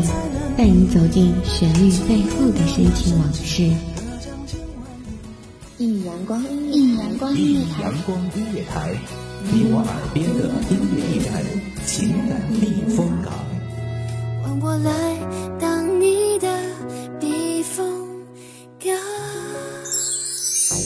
乐，带你走进旋律背后的深情往事。一阳光，一阳光音乐台，阳光音乐台，你我耳边的音乐驿站，情感避风港。换我来当你的避风港。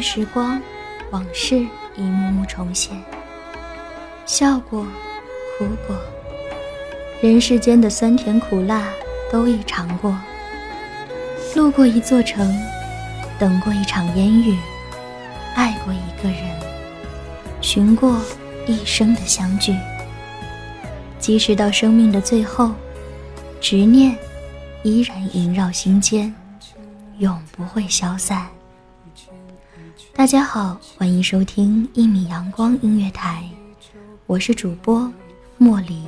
时光，往事一幕幕重现。笑过，哭过，人世间的酸甜苦辣都已尝过。路过一座城，等过一场烟雨，爱过一个人，寻过一生的相聚。即使到生命的最后，执念依然萦绕心间，永不会消散。大家好，欢迎收听一米阳光音乐台，我是主播莫离。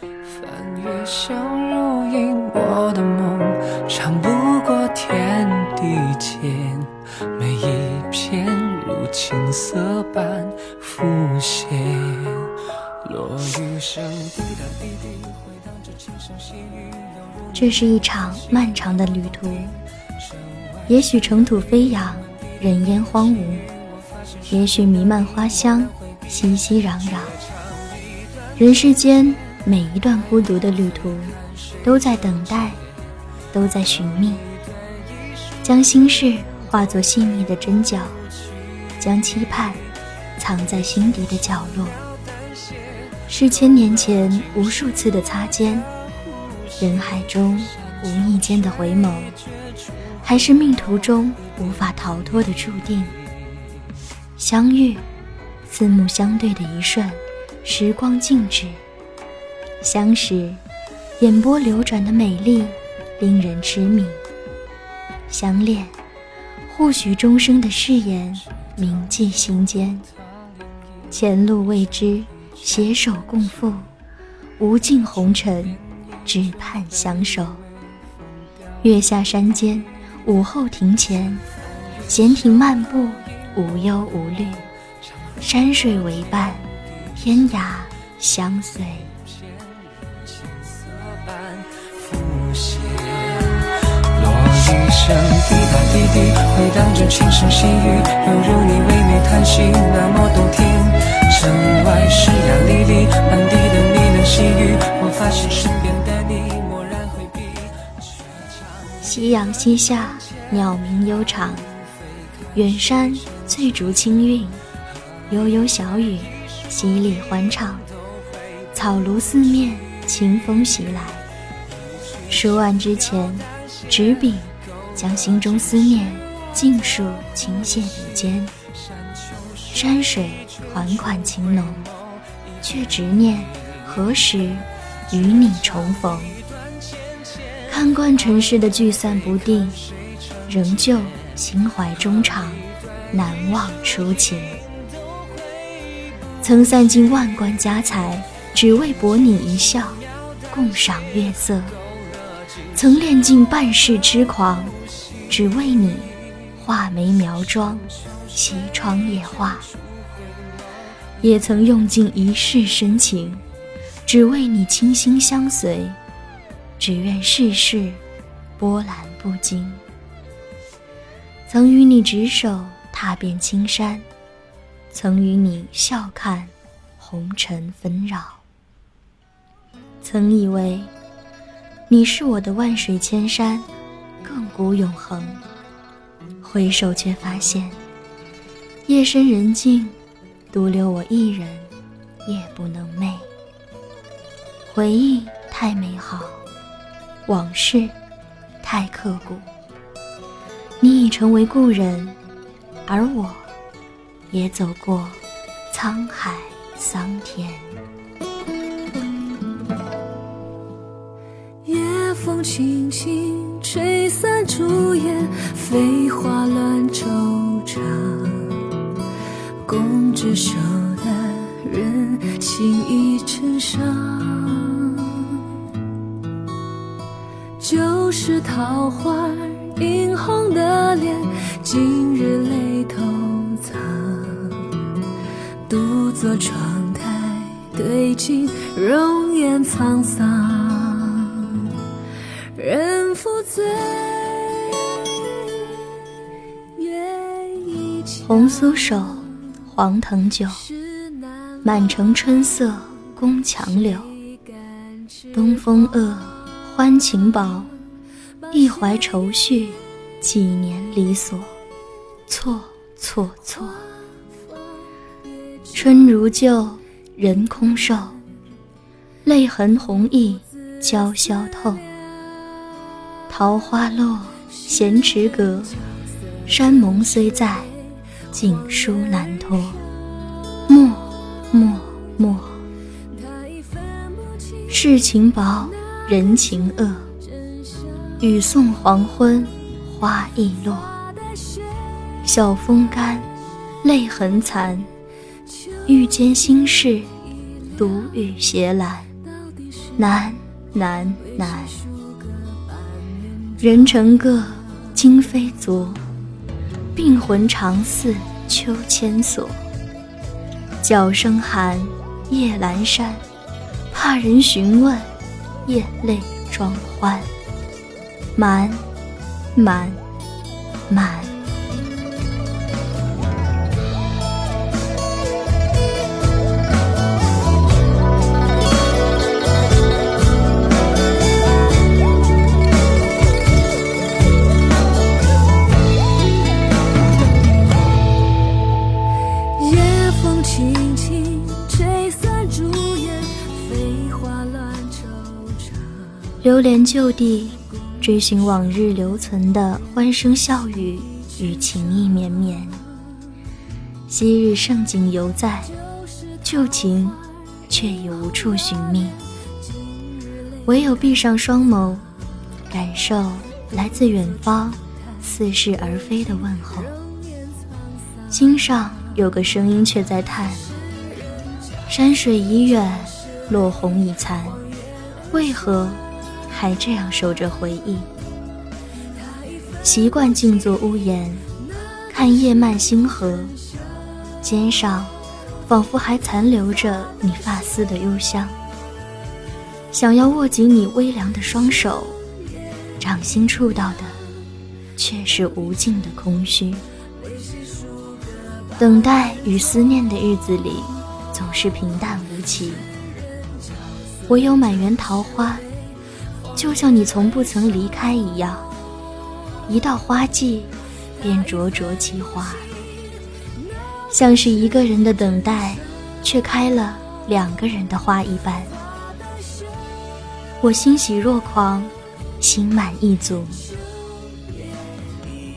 翻越相的梦，长不过天地间，每一片如青色般浮现。落雨声滴答滴滴，回荡着轻声细语，这是一场漫长的旅途。也许尘土飞扬，人烟荒芜；也许弥漫花香，熙熙攘攘。人世间每一段孤独的旅途，都在等待，都在寻觅。将心事化作细腻的针脚，将期盼藏在心底的角落。是千年前无数次的擦肩，人海中无意间的回眸。还是命途中无法逃脱的注定。相遇，四目相对的一瞬，时光静止；相识，眼波流转的美丽，令人痴迷；相恋，或许终生的誓言，铭记心间。前路未知，携手共赴，无尽红尘，只盼相守。月下山间。午后庭前，闲庭漫步，无忧无虑，山水为伴，天涯相随。落雨声滴答滴滴，回荡着轻声细语，犹如你唯美叹息，那么动听。城外湿呀沥沥，夕阳西下，鸟鸣悠长，远山翠竹清韵，悠悠小雨，淅沥欢唱，草庐四面，清风袭来。书案之前，执笔，将心中思念尽数倾泻笔尖。山水款款情浓，却执念何时与你重逢。看惯尘世的聚散不定，仍旧心怀衷肠，难忘初情。曾散尽万贯家财，只为博你一笑，共赏月色；曾练尽半世痴狂，只为你画眉描妆，西窗夜话；也曾用尽一世深情，只为你倾心相随。只愿世事波澜不惊。曾与你执手踏遍青山，曾与你笑看红尘纷扰。曾以为你是我的万水千山，亘古永恒。回首却发现，夜深人静，独留我一人夜不能寐。回忆太美好，往事太刻骨。你已成为故人，而我，也走过沧海桑田。夜风轻轻吹散朱颜，飞花乱惆怅。共执手的人，心已成伤。旧时桃花映红的脸，今日泪偷藏。独坐窗台对镜，容颜沧桑。人负醉。红酥手，黄藤酒，满城春色宫墙柳。东风恶，欢情薄，一怀愁绪，几年离索，错错错。春如旧，人空瘦，泪痕红浥鲛绡透。桃花落，闲池阁，山盟虽在，锦书难托。默默默，世情薄，人情恶。雨送黄昏，花易落。晓风干，泪痕残。欲笺心事，独语斜阑。难难难。人成各，今非昨。病魂常似秋千索。角声寒，夜阑珊。怕人询问，咽泪装欢。满，满，满。夜风轻轻吹散朱颜，飞花乱惆怅。流连旧地，追寻往日留存的欢声笑语与情意绵绵。昔日盛景犹在，旧情却已无处寻觅。唯有闭上双眸，感受来自远方似是而非的问候。心上有个声音却在叹：山水已远，落红已残，为何还这样守着回忆？习惯静坐屋檐，看夜漫星河，肩上仿佛还残留着你发丝的幽香。想要握紧你微凉的双手，掌心触到的却是无尽的空虚。等待与思念的日子里，总是平淡无奇。唯有满园桃花，就像你从不曾离开一样，一到花季，便灼灼其花。像是一个人的等待，却开了两个人的花一般。我欣喜若狂，心满意足。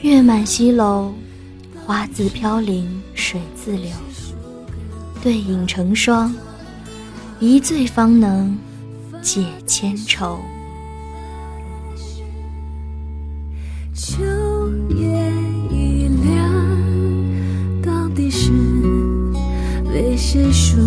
月满西楼。花自飘零水自流，对影成双，一醉方能解千愁。夜已凉，到底是为谁梳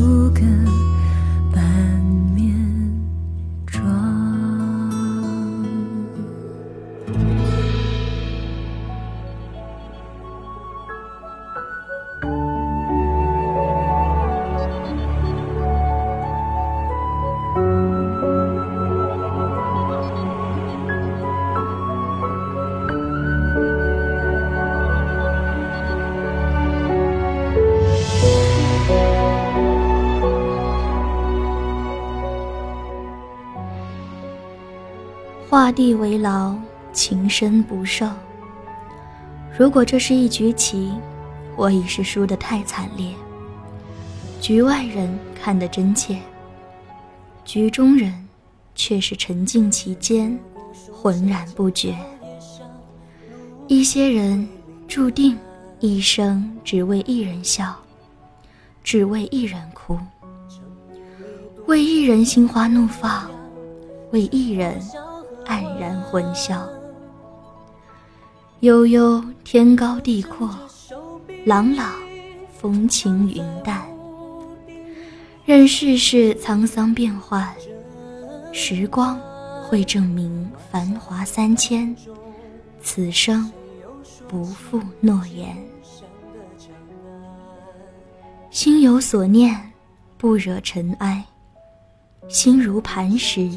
地为牢，情深不寿。如果这是一局棋，我已是输得太惨烈。局外人看得真切，局中人却是沉浸其间，浑然不觉。一些人注定一生只为一人笑，只为一人哭，为一人心花怒放，为一人黯然魂销。悠悠天高地阔，朗朗风轻云淡。任世事沧桑变幻，时光会证明繁华三千，此生不负诺言。心有所念，不惹尘埃；心如磐石，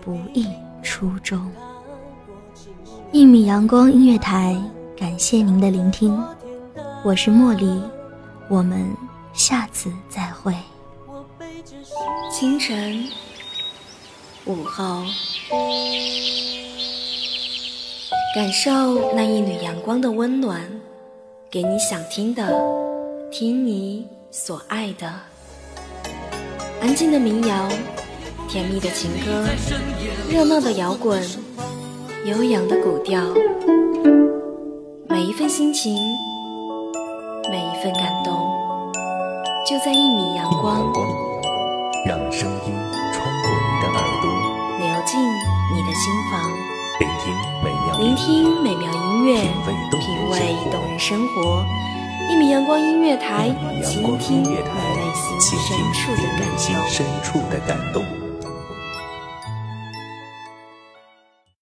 不易初衷。一米阳光音乐台，感谢您的聆听，我是茉莉，我们下次再会。清晨，午后，感受那一缕阳光的温暖，给你想听的，听你所爱的。安静的民谣，甜蜜的情歌，热闹的摇滚，悠扬的古调，每一份心情，每一份感动，就在一米阳光。让声音穿过你的耳朵，流进你的心房，聆听美妙聆听美妙音乐，品味动人生活。一米阳光音乐台，倾听你内心深处的感动。